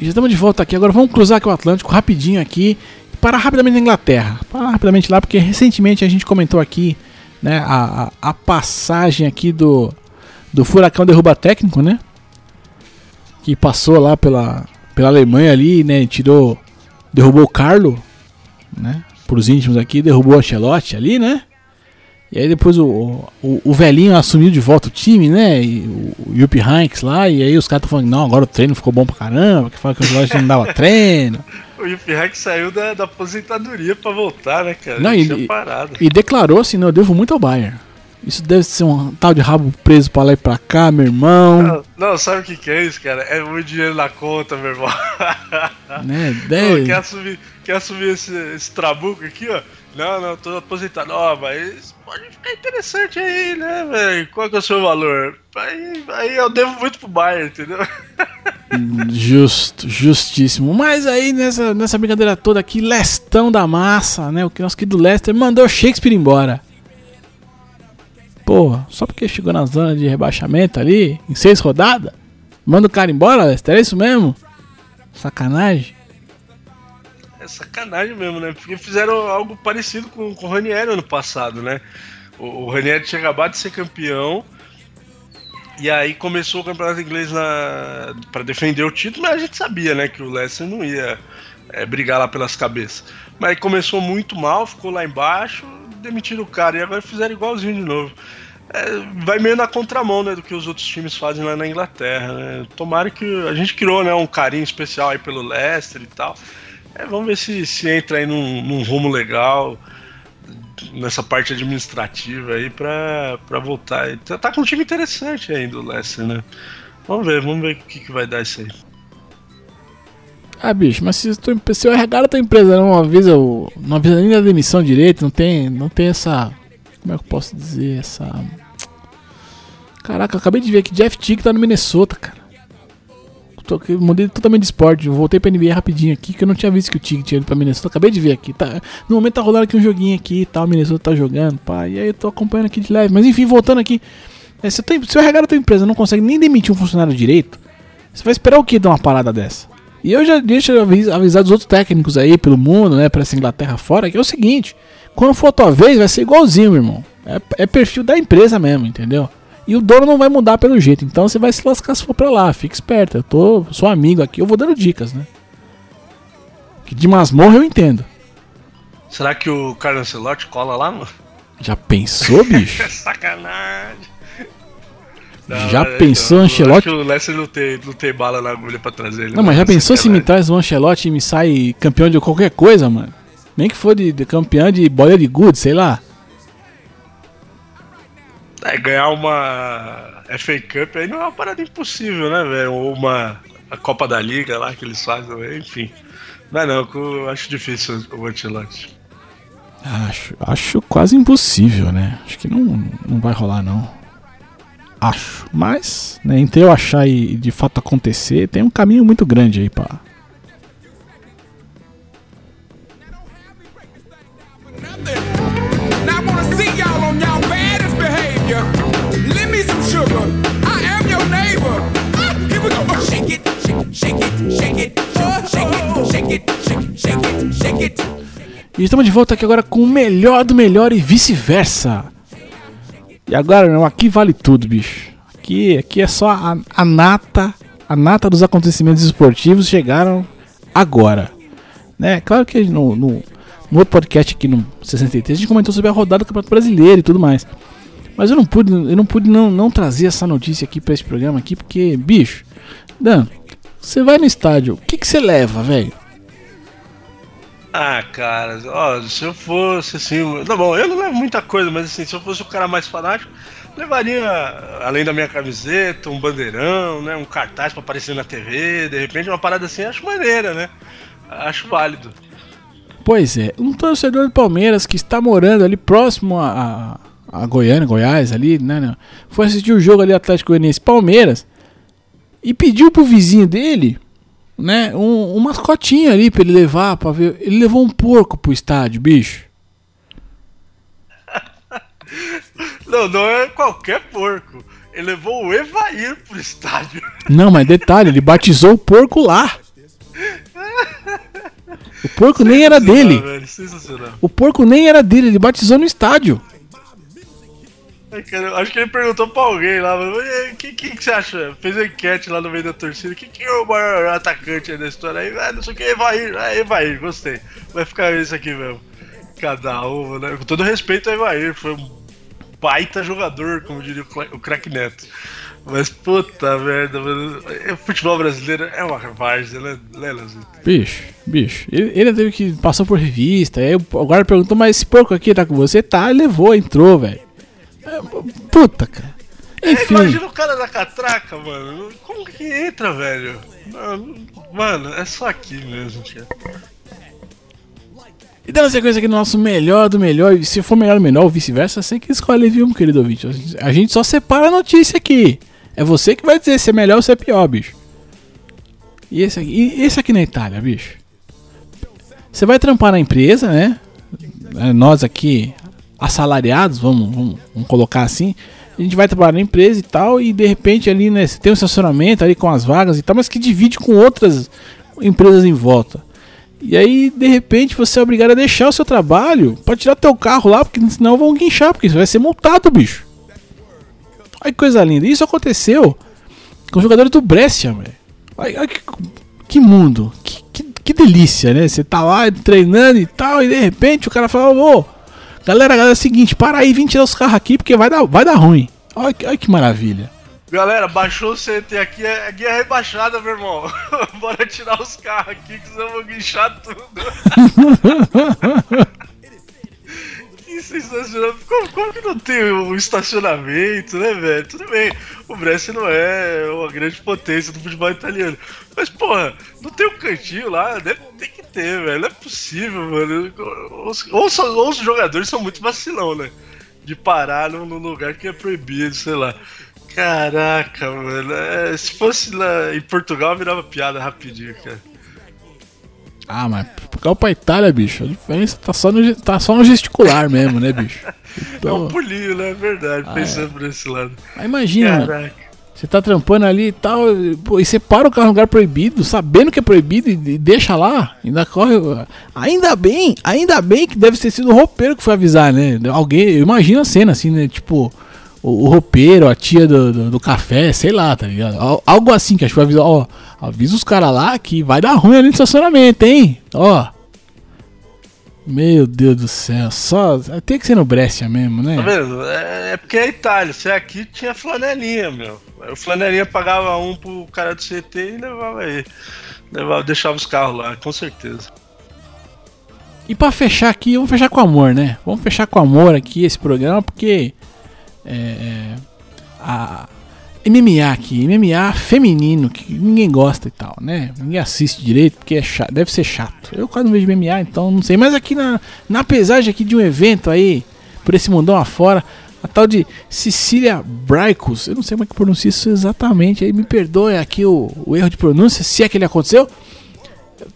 Já estamos de volta aqui. Agora vamos cruzar aqui o Atlântico rapidinho aqui. Parar rapidamente na Inglaterra. Parar rapidamente lá, porque recentemente a gente comentou aqui né, a, a, passagem aqui do, do furacão derruba técnico, né? Que passou lá pela, pela Alemanha ali, né? Tirou. Derrubou o Carlo, né? Por os íntimos aqui, derrubou o Ancelotti ali, né? E aí depois o, o, o, velhinho assumiu de volta o time, né? E o, o Yuppie Hanks lá, e aí os caras estão falando, não, agora o treino ficou bom pra caramba, que fala que o Ancelotti não dava treino. O Yuppie Hanks saiu da, da aposentadoria pra voltar, né, cara? Não, e, e, declarou assim, não, eu devo muito ao Bayern. Isso deve ser um tal de rabo preso pra lá e pra cá, meu irmão. Não, não sabe o que, que é isso, cara? É muito dinheiro na conta, meu irmão. Né? Deve... Pô, quer assumir, quer assumir esse, esse trabuco aqui, ó? Não, não, tô aposentado. Ó, oh, mas pode ficar interessante aí, né, velho? Qual que é o seu valor? Aí, aí eu devo muito pro Bayern, entendeu? Justo, justíssimo. Mas aí nessa, nessa brincadeira toda aqui, Lestão da massa, né? O que nosso querido Lester mandou Shakespeare embora. Pô, só porque chegou na zona de rebaixamento ali, em seis rodadas, manda o cara embora, Lester? É isso mesmo? Sacanagem. É sacanagem mesmo, né? Porque fizeram algo parecido com, com o Ranieri ano passado, né? O, o Ranieri tinha acabado de ser campeão. E aí começou o campeonato inglês na... para defender o título, mas a gente sabia, né, que o Leicester não ia é, brigar lá pelas cabeças. Mas começou muito mal, ficou lá embaixo, demitiram o cara e agora fizeram igualzinho de novo. É, vai meio na contramão né, do que os outros times fazem lá na Inglaterra. Né? Tomara que a gente criou né, um carinho especial aí pelo Leicester e tal. É, vamos ver se, se entra aí num, num rumo legal nessa parte administrativa aí pra, pra voltar. Tá, tá com um time interessante ainda o Leicester, né? Vamos ver, vamos ver o que, que vai dar isso aí. Ah, bicho, mas se, tu, se o RH da tua empresa não avisa, não avisa nem da demissão direito, não tem, não tem essa. Como é que eu posso dizer? Essa. Caraca, acabei de ver que Jeff Tick tá no Minnesota, cara. Tô, mudei totalmente de esporte. Voltei pra NBA rapidinho aqui, que eu não tinha visto que o Tig tinha ido pra Minnesota. Acabei de ver aqui. Tá, no momento tá rolando aqui um joguinho aqui e tal. O Minnesota tá jogando, pá. E aí eu tô acompanhando aqui de leve. Mas enfim, voltando aqui. É, se, tem, se o RH da tua empresa não consegue nem demitir um funcionário direito, você vai esperar o que de uma parada dessa? E eu já deixo avisar, dos outros técnicos aí pelo mundo, né, pra essa Inglaterra fora, que é o seguinte: quando for a tua vez, vai ser igualzinho, meu irmão. É, é perfil da empresa mesmo, entendeu? E o dono não vai mudar pelo jeito. Então você vai se lascar se for pra lá. Fica esperto. Eu tô, sou amigo aqui, eu vou dando dicas, né? Que de masmorra eu entendo. Será que o Carlos Ancelotti cola lá, mano? Já pensou, bicho? Sacanagem. Não, já pensou, Ancelotti? Acho que o Leicester não tem, não tem bala na agulha pra trazer ele. Não, mas já pensou se me traz o Ancelotti e me sai campeão de qualquer coisa, mano? Nem que for de, de campeão de bola de good, sei lá. É, ganhar uma FA Cup aí não é uma parada impossível, né, velho? Ou uma a Copa da Liga lá que eles fazem, enfim. Não é não, eu acho difícil o Ancelotti. Acho, acho quase impossível, né? Acho que não, não vai rolar não. Acho. Mas, né, entre eu achar e de fato acontecer, tem um caminho muito grande aí pra, E estamos de volta aqui agora com o melhor do melhor e vice-versa. E agora, não, aqui vale tudo, bicho. Aqui, aqui é só a, a nata, a nata dos acontecimentos esportivos chegaram agora. Né? Claro que no, no, no outro podcast aqui no 63 a gente comentou sobre a rodada do Campeonato Brasileiro e tudo mais. Mas eu não pude, eu não pude não, não trazer essa notícia aqui para esse programa aqui, porque, bicho, Dan, você vai no estádio, o que, você leva, velho? Ah, cara, ó, se eu fosse assim. Tá bom, eu não levo muita coisa, mas assim, se eu fosse o cara mais fanático, levaria, além da minha camiseta, um bandeirão, né? Um cartaz pra aparecer na TV, de repente uma parada assim, acho maneira, né? Acho válido. Pois é, um torcedor do Palmeiras que está morando ali próximo a, a, Goiânia, Goiás, ali, né, né? Foi assistir o jogo ali Atlético Goianiense Palmeiras e pediu pro vizinho dele né, um, um mascotinho ali pra ele levar, pra ver. Ele levou um porco pro estádio, bicho. Não, não é qualquer porco. Ele levou o Evair pro estádio. Não, mas detalhe, ele batizou o porco lá. O porco nem era dele. O porco nem era dele, ele batizou no estádio. Cara, acho que ele perguntou pra alguém lá, o que, que, que, você acha? Fez enquete lá no meio da torcida, quem que é o maior atacante da história aí? Ah, não sei o que, Evair, ah, Evair, gostei. Vai ficar isso aqui mesmo. Cada um, né? Com todo respeito ao Evair, foi um baita jogador, como diria o craque Neto. Mas puta merda, mano. O futebol brasileiro é uma várzea, né, né Bicho, bicho. Ele, ele teve que passou por revista. Aí o guarda perguntou, mas esse porco aqui tá com você? Tá, levou, entrou, velho. Puta, cara. É, Enfim. É, imagina o cara da catraca, mano. Como que entra, velho? Mano, é só aqui mesmo, cara. E dando sequência aqui no nosso melhor do melhor, e se for melhor do melhor ou vice-versa, você que escolhe, viu, meu querido ouvinte? A gente só separa a notícia aqui. É você que vai dizer se é melhor ou se é pior, bicho. E esse aqui, e esse aqui na Itália, bicho. Você vai trampar na empresa, né? É, nós aqui, assalariados, vamos, vamos, vamos, colocar assim. A gente vai trabalhar na empresa e tal, e de repente ali, né, tem um estacionamento ali com as vagas e tal, mas que divide com outras empresas em volta. E aí, de repente, você é obrigado a deixar o seu trabalho pra tirar teu carro lá, porque senão vão guinchar, porque você vai ser multado, bicho. Olha que coisa linda. Isso aconteceu com os jogadores do Brescia, velho. Olha, que, que mundo. Que, que, que delícia, né? Você tá lá treinando e tal, e de repente o cara fala, ô, galera, galera, é o seguinte, para aí, vim tirar os carros aqui, porque vai dar, vai dar ruim. Olha, que- olha que maravilha. Galera, baixou o CT aqui, é guia rebaixada, meu irmão. Bora tirar os carros aqui, que senão eu vou guinchar tudo. que sensacional. Como, como que não tem um estacionamento, né, velho? Tudo bem, o Brescia não é uma grande potência do futebol italiano. Mas, porra, não tem um cantinho lá? Deve ter que ter, velho. Não é possível, mano. Ou, ou os jogadores são muito vacilão, né? De parar num, num lugar que é proibido, sei lá. Caraca, mano. é, se fosse lá em Portugal, virava piada rapidinho, cara. Ah, mas Portugal pra Itália, bicho, a diferença tá só no, tá só no gesticular mesmo, né, bicho? É Então, um pulinho, né? É verdade, Ah, pensando por esse lado. aí imagina, Caraca. você tá trampando ali e tal, e, pô, e você para o carro em lugar proibido, sabendo que é proibido, e, e deixa lá, ainda corre. Ainda bem, ainda bem que deve ter sido o roupeiro que foi avisar, né? Alguém, eu imagino a cena assim, né? Tipo, o, o roupeiro, a tia do, do, do café, sei lá, tá ligado? Al- Algo assim que acho que vai avisar, ó, avisa os caras lá que vai dar ruim ali no estacionamento, hein? Ó. Meu Deus do céu, só. Tem que ser no Brescia mesmo, né? Tá vendo? É, é porque é Itália. Se é aqui, tinha flanelinha, meu. O flanelinha pagava um pro cara do CT e levava aí. Levava, deixava os carros lá, com certeza. E pra fechar aqui, vamos fechar com amor, né? Vamos fechar com amor aqui esse programa, porque é, é, a MMA aqui, MMA feminino, que ninguém gosta e tal, né? Ninguém assiste direito, porque é chato, deve ser chato. Eu quase não vejo MMA, então não sei. Mas aqui na, na pesagem aqui de um evento aí, por esse mundão afora, a tal de Cecília Braicos, eu não sei como é que pronuncia isso exatamente, aí me perdoe aqui o, o erro de pronúncia, se é que ele aconteceu.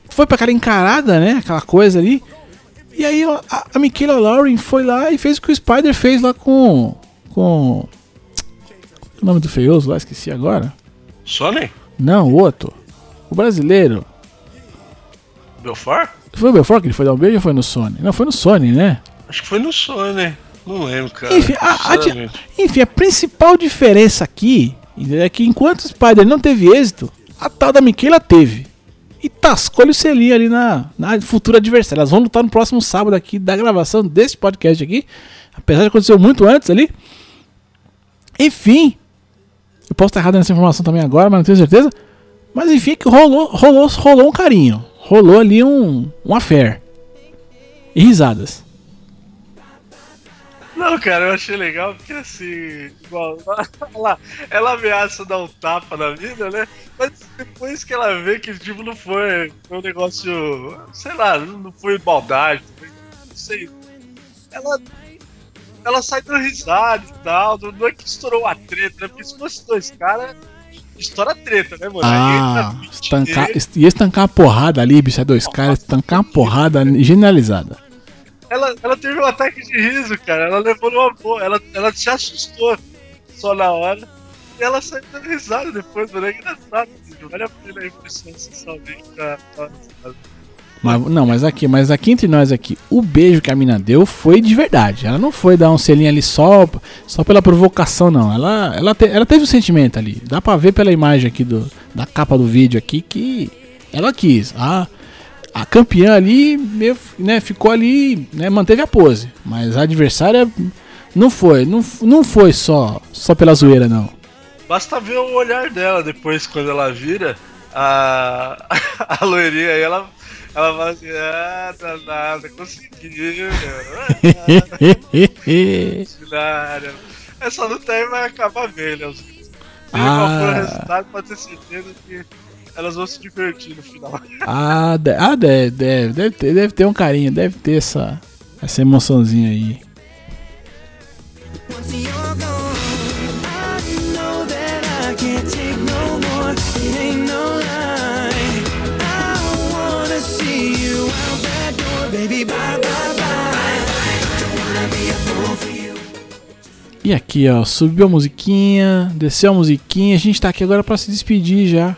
Foi pra aquela encarada, né? Aquela coisa ali. E aí a, a Michaela Lauren foi lá e fez o que o Spider fez lá com. com. O nome do feioso lá, esqueci agora. Sony? Não, o outro. O brasileiro. Belfort? Foi o Belfort que ele foi dar um beijo ou foi no Sony? Não, foi no Sony, né? Acho que foi no Sony. Não lembro, cara. Enfim, a, a enfim, a principal diferença aqui é que enquanto o Spider não teve êxito, a tal da Michaela teve. E tascou-lhe o selinho ali na, na futura adversária. Elas vão lutar no próximo sábado aqui da gravação desse podcast aqui. Apesar de acontecer muito antes ali. Enfim. Eu posso estar errado nessa informação também agora, mas não tenho certeza. Mas enfim, que rolou, rolou, rolou um carinho. Rolou ali um, um affair. E risadas. Não, cara, eu achei legal porque assim, igual, lá, ela ameaça dar um tapa na vida, né? Mas depois que ela vê que tipo não foi, foi um negócio, sei lá, não foi maldade, não sei. Ela ela sai dando risada e tal, não é que estourou a treta, né? Porque se fosse dois caras, estoura a treta, né, mano? Ah, 20 estancar, ia estancar uma porrada ali, bicho. É dois caras, estancar uma porrada generalizada. ela, ela teve um ataque de riso, cara. Ela levou numa boa. Ela, ela se assustou só na hora. E ela saiu dando risada depois, mano. É engraçado. Vale a pena aí prestar atenção bem pra. Mas, não, mas aqui, mas aqui entre nós aqui, o beijo que a mina deu foi de verdade. Ela não foi dar um selinho ali só, só pela provocação, não. Ela, ela, te- ela teve um sentimento ali. Dá pra ver pela imagem aqui do, da capa do vídeo aqui que ela quis. A, a campeã ali meio, né, ficou ali, né, manteve a pose. Mas a adversária não foi, não, não foi só, só pela zoeira, não. Basta ver o olhar dela depois, quando ela vira a, a loirinha aí, ela, ela fala assim: Ah, tá nada, conseguiu, meu. Essa luta aí vai acabar bem, né? Os- Seja qual for o Ah. resultado, pode ter certeza que elas vão se divertir no final. Ah, de- ah deve, deve, deve, ter, deve ter um carinho, deve ter essa, essa emoçãozinha aí. Once E aqui, ó, subiu a musiquinha, desceu a musiquinha. A gente tá aqui agora pra se despedir já.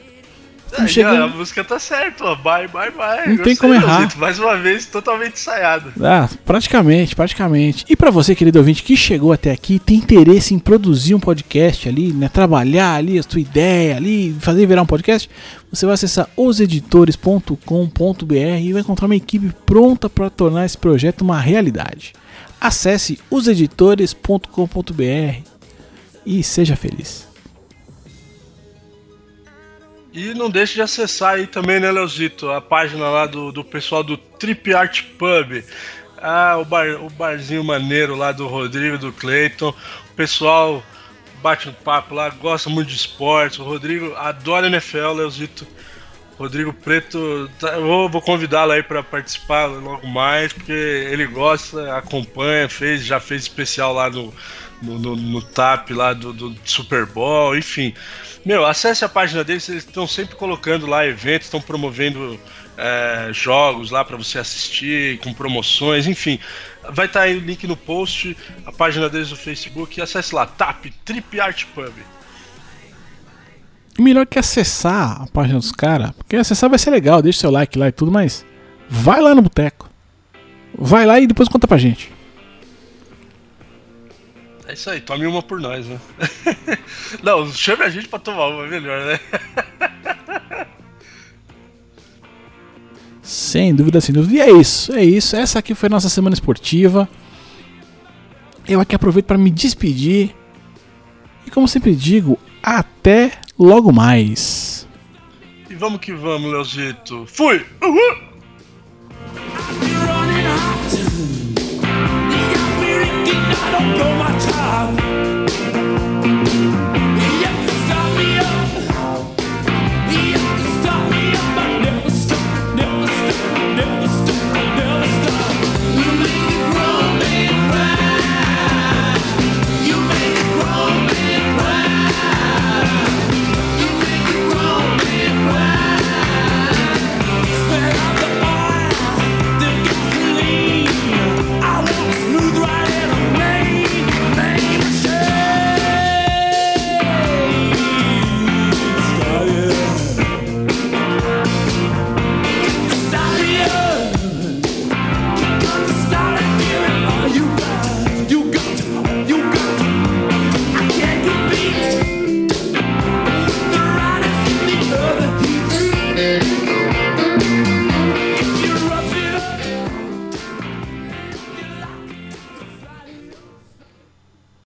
Ó, a música tá certa, ó. Bye, bye, bye. Não tem Gostei, como errar. Mais uma vez, totalmente ensaiado. Ah, praticamente, praticamente. E pra você, querido ouvinte, que chegou até aqui, tem interesse em produzir um podcast ali, né? Trabalhar ali a sua ideia ali, fazer virar um podcast, você vai acessar oseditores.com.br e vai encontrar uma equipe pronta para tornar esse projeto uma realidade. Acesse oseditores.com.br e seja feliz. E não deixe de acessar aí também, né, Leozito, a página lá do, do pessoal do Trip Art Pub. Ah, o, bar, o barzinho maneiro lá do Rodrigo, do Clayton. O pessoal bate um papo lá, gosta muito de esportes. O Rodrigo adora NFL, Leozito. Rodrigo Preto, tá- eu vou, vou convidá-lo aí para participar logo mais, porque ele gosta, acompanha, fez, já fez especial lá no, no, no- no TAP lá do, do Super Bowl, enfim. Meu, acesse a página deles, eles estão sempre colocando lá eventos, estão promovendo é, jogos lá para você assistir, com promoções, enfim. Vai estar aí o link no post, a página deles no Facebook, acesse lá, TAP, Trip Art Pub. Melhor que acessar a página dos caras, porque acessar vai ser legal, deixa seu like lá e tudo, mas vai lá no boteco. Vai lá e depois conta pra gente. É isso aí, tome uma por nós, né? Não, chame a gente pra tomar uma, é melhor, né? Sem dúvida, sem dúvida. E é isso, é isso. Essa aqui foi a nossa semana esportiva. Eu aqui aproveito para me despedir. E como sempre digo, até logo mais. E vamos que vamos, Leozito. Fui! Uhul! I don't know I'm